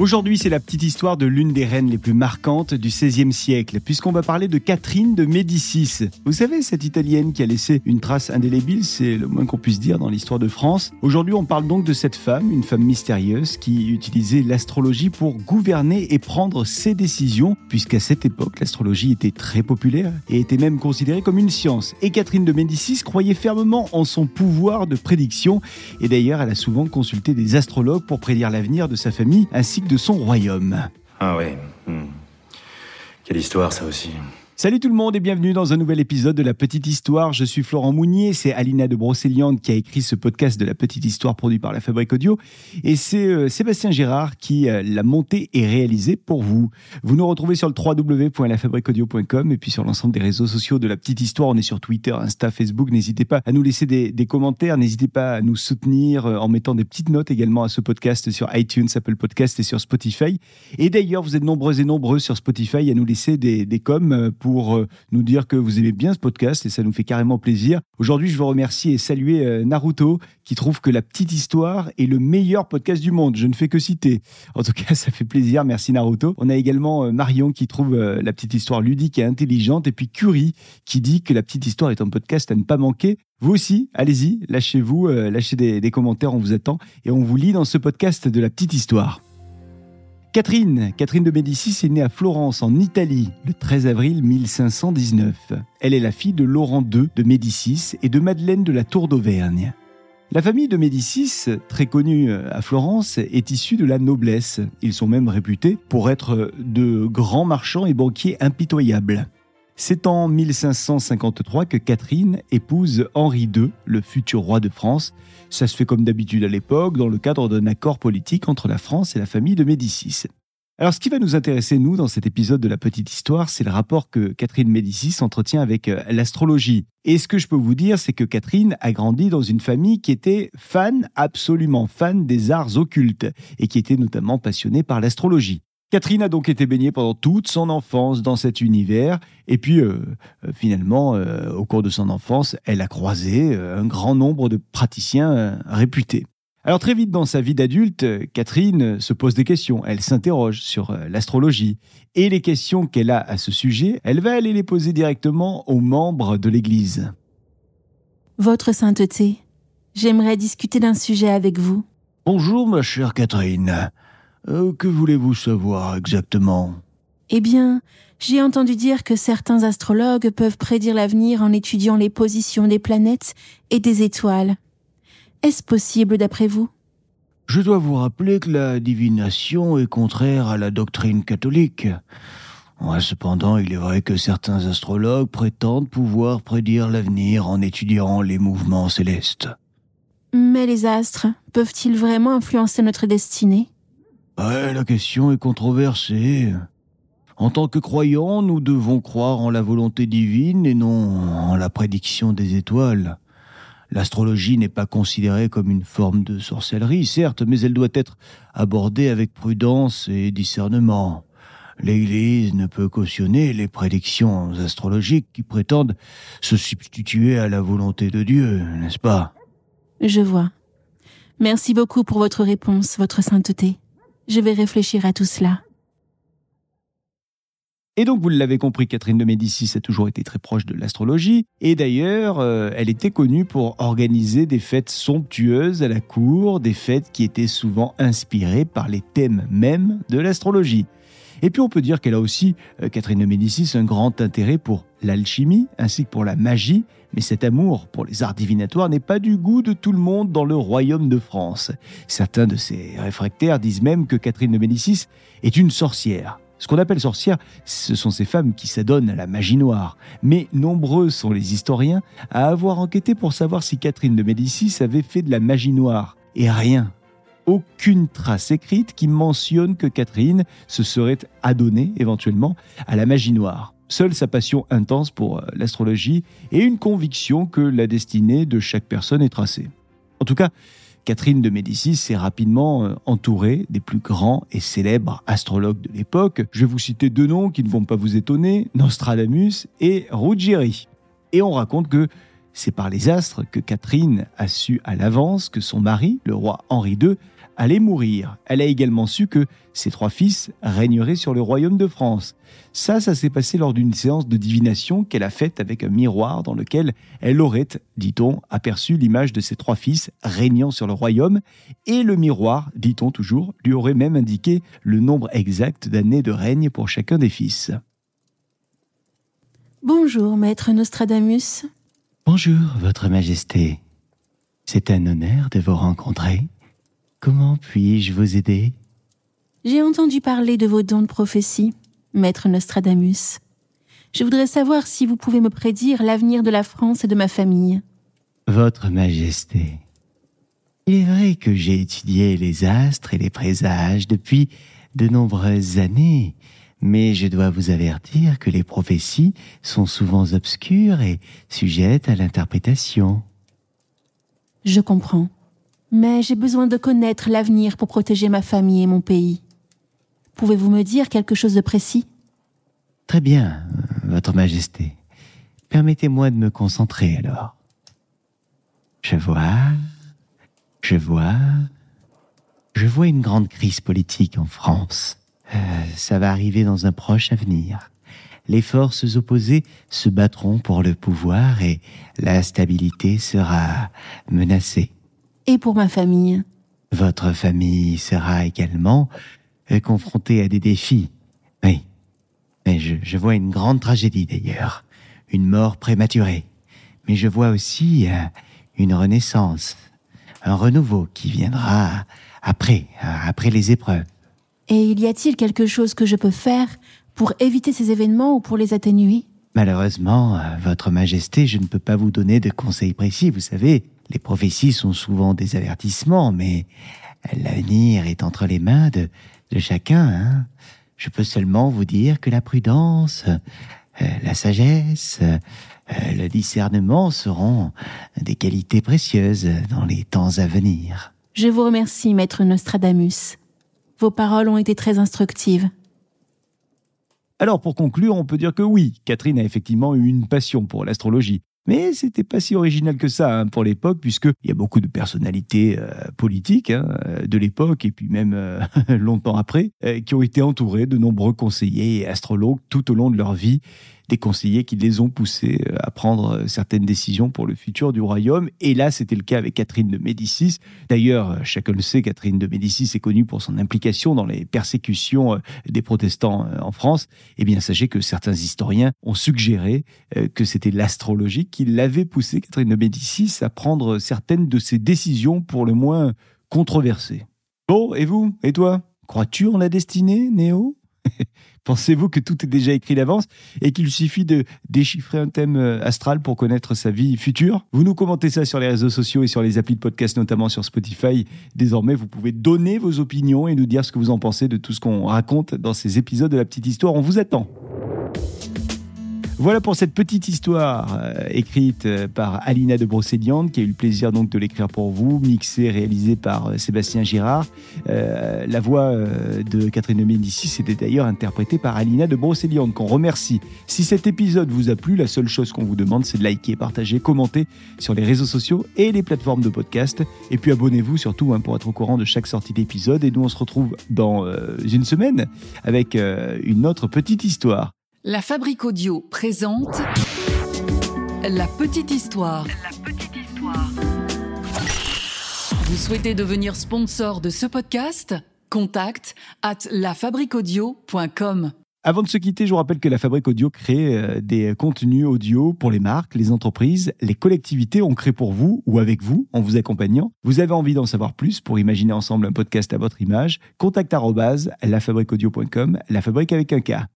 Aujourd'hui, c'est la petite histoire de l'une des reines les plus marquantes du XVIe siècle, puisqu'on va parler de Catherine de Médicis. Vous savez, cette italienne qui a laissé une trace indélébile, c'est le moins qu'on puisse dire dans l'histoire de France. Aujourd'hui, on parle donc de cette femme, une femme mystérieuse, qui utilisait l'astrologie pour gouverner et prendre ses décisions, puisqu'à cette époque, l'astrologie était très populaire et était même considérée comme une science. Et Catherine de Médicis croyait fermement en son pouvoir de prédiction, et d'ailleurs, elle a souvent consulté des astrologues pour prédire l'avenir de sa famille ainsi que de son royaume. Ah ouais. hmm. Quelle histoire ça aussi. Salut tout le monde et bienvenue dans un nouvel épisode de La Petite Histoire. Je suis Florent Mounier, c'est Alina de Brocéliande qui a écrit ce podcast de La Petite Histoire produit par la Fabrique Audio et c'est euh, Sébastien Gérard qui euh, l'a monté et réalisé pour vous. Vous nous retrouvez sur le www.lafabriqueaudio.com et puis sur l'ensemble des réseaux sociaux de La Petite Histoire. On est sur Twitter, Insta, Facebook. N'hésitez pas à nous laisser des, commentaires, n'hésitez pas à nous soutenir euh, en mettant des petites notes également à ce podcast sur iTunes, Apple Podcast et sur Spotify. Et d'ailleurs, vous êtes nombreux et nombreux sur Spotify à nous laisser des, coms pour euh, nous dire que vous aimez bien ce podcast et ça nous fait carrément plaisir. Aujourd'hui, je veux remercier et saluer euh, Naruto qui trouve que La Petite Histoire est le meilleur podcast du monde. Je ne fais que citer. En tout cas, ça fait plaisir. Merci Naruto. On a également euh, Marion qui trouve La Petite Histoire ludique et intelligente et puis Curie qui dit que La Petite Histoire est un podcast à ne pas manquer. Vous aussi, allez-y, lâchez-vous, lâchez des, des commentaires, on vous attend et on vous lit dans ce podcast de La Petite Histoire. Catherine, Catherine de Médicis est née à Florence en Italie le 13 avril 1519. Elle est la fille de Laurent II de Médicis et de Madeleine de la Tour d'Auvergne. La famille de Médicis, très connue à Florence, est issue de la noblesse. Ils sont même réputés pour être de grands marchands et banquiers impitoyables. C'est en 1553 que Catherine épouse Henri II, le futur roi de France. Ça se fait comme d'habitude à l'époque, dans le cadre d'un accord politique entre la France et la famille de Médicis. Alors, ce qui va nous intéresser, nous, dans cet épisode de la petite histoire, c'est le rapport que Catherine Médicis entretient avec euh, l'astrologie. Et ce que je peux vous dire, c'est que Catherine a grandi dans une famille qui était fan, absolument fan des arts occultes, et qui était notamment passionnée par l'astrologie. Catherine a donc été baignée pendant toute son enfance dans cet univers, et puis euh, euh, finalement, euh, au cours de son enfance, elle a croisé un grand nombre de praticiens réputés. Alors très vite dans sa vie d'adulte, Catherine se pose des questions, elle s'interroge sur l'astrologie, et les questions qu'elle a à ce sujet, elle va aller les poser directement aux membres de l'Église. Votre sainteté, j'aimerais discuter d'un sujet avec vous. Bonjour ma chère Catherine, Euh, que voulez-vous savoir exactement? Eh bien, j'ai entendu dire que certains astrologues peuvent prédire l'avenir en étudiant les positions des planètes et des étoiles. Est-ce possible d'après vous? Je dois vous rappeler que la divination est contraire à la doctrine catholique. Cependant, il est vrai que certains astrologues prétendent pouvoir prédire l'avenir en étudiant les mouvements célestes. Mais les astres peuvent-ils vraiment influencer notre destinée? Ouais, la question est controversée. En tant que croyants, nous devons croire en la volonté divine et non en la prédiction des étoiles. L'astrologie n'est pas considérée comme une forme de sorcellerie, certes, mais elle doit être abordée avec prudence et discernement. L'Église ne peut cautionner les prédictions astrologiques qui prétendent se substituer à la volonté de Dieu, n'est-ce pas? Je vois. Merci beaucoup pour votre réponse, votre sainteté. Je vais réfléchir à tout cela. Et donc, vous l'avez compris, Catherine de Médicis a toujours été très proche de l'astrologie. Et d'ailleurs, euh, elle était connue pour organiser des fêtes somptueuses à la cour, des fêtes qui étaient souvent inspirées par les thèmes mêmes de l'astrologie. Et puis, on peut dire qu'elle a aussi, euh, Catherine de Médicis, un grand intérêt pour l'alchimie ainsi que pour la magie. Mais cet amour pour les arts divinatoires n'est pas du goût de tout le monde dans le royaume de France. Certains de ces réfractaires disent même que Catherine de Médicis est une sorcière. Ce qu'on appelle sorcière, ce sont ces femmes qui s'adonnent à la magie noire. Mais nombreux sont les historiens à avoir enquêté pour savoir si Catherine de Médicis avait fait de la magie noire. Et rien. Aucune trace écrite qui mentionne que Catherine se serait adonnée éventuellement à la magie noire. Seule sa passion intense pour euh, l'astrologie et une conviction que la destinée de chaque personne est tracée. En tout cas, Catherine de Médicis s'est rapidement euh, entourée des plus grands et célèbres astrologues de l'époque. Je vais vous citer deux noms qui ne vont pas vous étonner, Nostradamus et Ruggieri. Et on raconte que c'est par les astres que Catherine a su à l'avance que son mari, le roi Henri II, allait mourir. Elle a également su que ses trois fils régneraient sur le royaume de France. Ça, ça s'est passé lors d'une séance de divination qu'elle a faite avec un miroir dans lequel elle aurait, dit-on, aperçu l'image de ses trois fils régnant sur le royaume, et le miroir, dit-on toujours, lui aurait même indiqué le nombre exact d'années de règne pour chacun des fils. Bonjour, maître Nostradamus. Bonjour, Votre Majesté. C'est un honneur de vous rencontrer. Comment puis-je vous aider? J'ai entendu parler de vos dons de prophétie, maître Nostradamus. Je voudrais savoir si vous pouvez me prédire l'avenir de la France et de ma famille. Votre Majesté, il est vrai que j'ai étudié les astres et les présages depuis de nombreuses années, mais je dois vous avertir que les prophéties sont souvent obscures et sujettes à l'interprétation. Je comprends. Mais j'ai besoin de connaître l'avenir pour protéger ma famille et mon pays. Pouvez-vous me dire quelque chose de précis? Très bien, Votre Majesté. Permettez-moi de me concentrer alors. Je vois, je vois, je vois une grande crise politique en France. Euh, ça va arriver dans un proche avenir. Les forces opposées se battront pour le pouvoir et la stabilité sera menacée. Et pour ma famille Votre famille sera également euh, confrontée à des défis. Oui. Mais je, je vois une grande tragédie d'ailleurs. Une mort prématurée. Mais je vois aussi euh, une renaissance. Un renouveau qui viendra après, après les épreuves. Et il y a-t-il quelque chose que je peux faire pour éviter ces événements ou pour les atténuer? Malheureusement, euh, Votre Majesté, je ne peux pas vous donner de conseils précis. Vous savez, les prophéties sont souvent des avertissements, mais l'avenir est entre les mains de, de chacun. Hein. Je peux seulement vous dire que la prudence, euh, la sagesse, euh, le discernement seront des qualités précieuses dans les temps à venir. Je vous remercie, maître Nostradamus. Vos paroles ont été très instructives. Alors pour conclure, on peut dire que oui, Catherine a effectivement eu une passion pour l'astrologie. Mais c'était pas si original que ça hein, pour l'époque, puisqu'il y a beaucoup de personnalités euh, politiques hein, de l'époque, et puis même euh, longtemps après, euh, qui ont été entourées de nombreux conseillers et astrologues tout au long de leur vie des conseillers qui les ont poussés euh, à prendre euh, certaines décisions pour le futur du royaume. Et là, c'était le cas avec Catherine de Médicis. D'ailleurs, euh, chacun le sait, Catherine de Médicis est connue pour son implication dans les persécutions des protestants en France. Eh bien, sachez que certains historiens ont suggéré que c'était l'astrologie qui l'avait poussé, Catherine de Médicis, à prendre certaines de ses décisions pour le moins controversées. Bon, et vous? Et toi? Crois-tu en la destinée, Néo? Pensez-vous que tout est déjà écrit d'avance et qu'il suffit de déchiffrer un thème euh, astral pour connaître sa vie future? Vous nous commentez ça sur les réseaux sociaux et sur les applis de podcast, notamment sur Spotify. Désormais, vous pouvez donner vos opinions et nous dire ce que vous en pensez de tout ce qu'on raconte dans ces épisodes de la petite histoire. On vous attend. Voilà pour cette petite histoire euh, écrite euh, par Alina de Brocéliande, qui a eu le plaisir donc de l'écrire pour vous, mixée, réalisée par euh, Sébastien Girard. la voix de Catherine de Médicis était d'ailleurs interprétée par Alina de Brocéliande, qu'on remercie. Si cet épisode vous a plu, la seule chose qu'on vous demande, c'est de liker, partager, commenter sur les réseaux sociaux et les plateformes de podcast. Et puis abonnez-vous surtout hein, pour être au courant de chaque sortie d'épisode. Et nous, on se retrouve dans une semaine avec une autre petite histoire. La Fabrique Audio présente La Petite Histoire. La Petite Histoire. Vous souhaitez devenir sponsor de ce podcast? Contact at lafabriquaudio.com. Avant de se quitter, je vous rappelle que la Fabrique Audio crée euh, des contenus audio pour les marques, les entreprises, les collectivités. On crée pour vous ou avec vous, en vous accompagnant. Vous avez envie d'en savoir plus pour imaginer ensemble un podcast à votre image? Contact lafabriqueaudio.com, la fabrique avec un K.